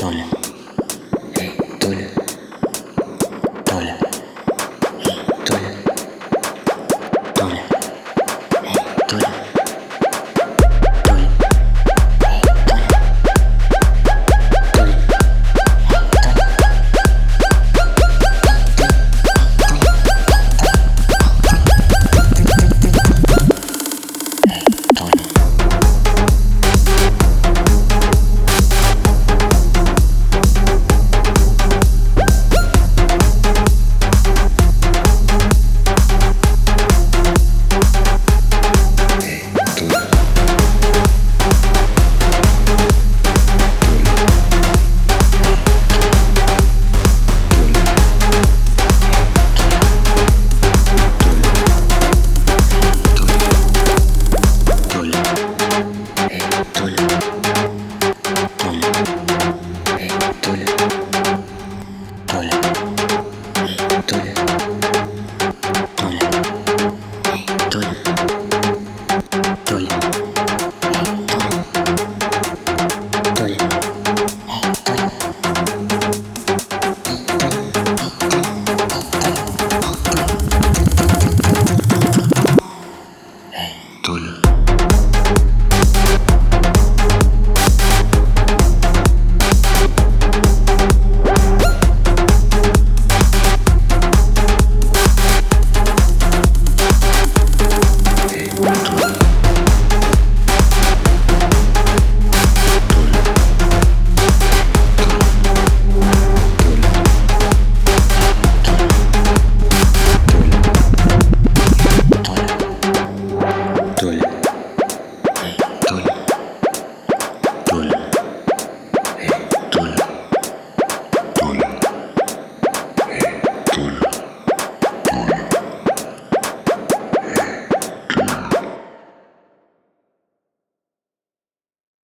Tolha. Tolha. Tolha. Tolha. Tolha. Tolha. tuyo, eh, tuyo, tuyo.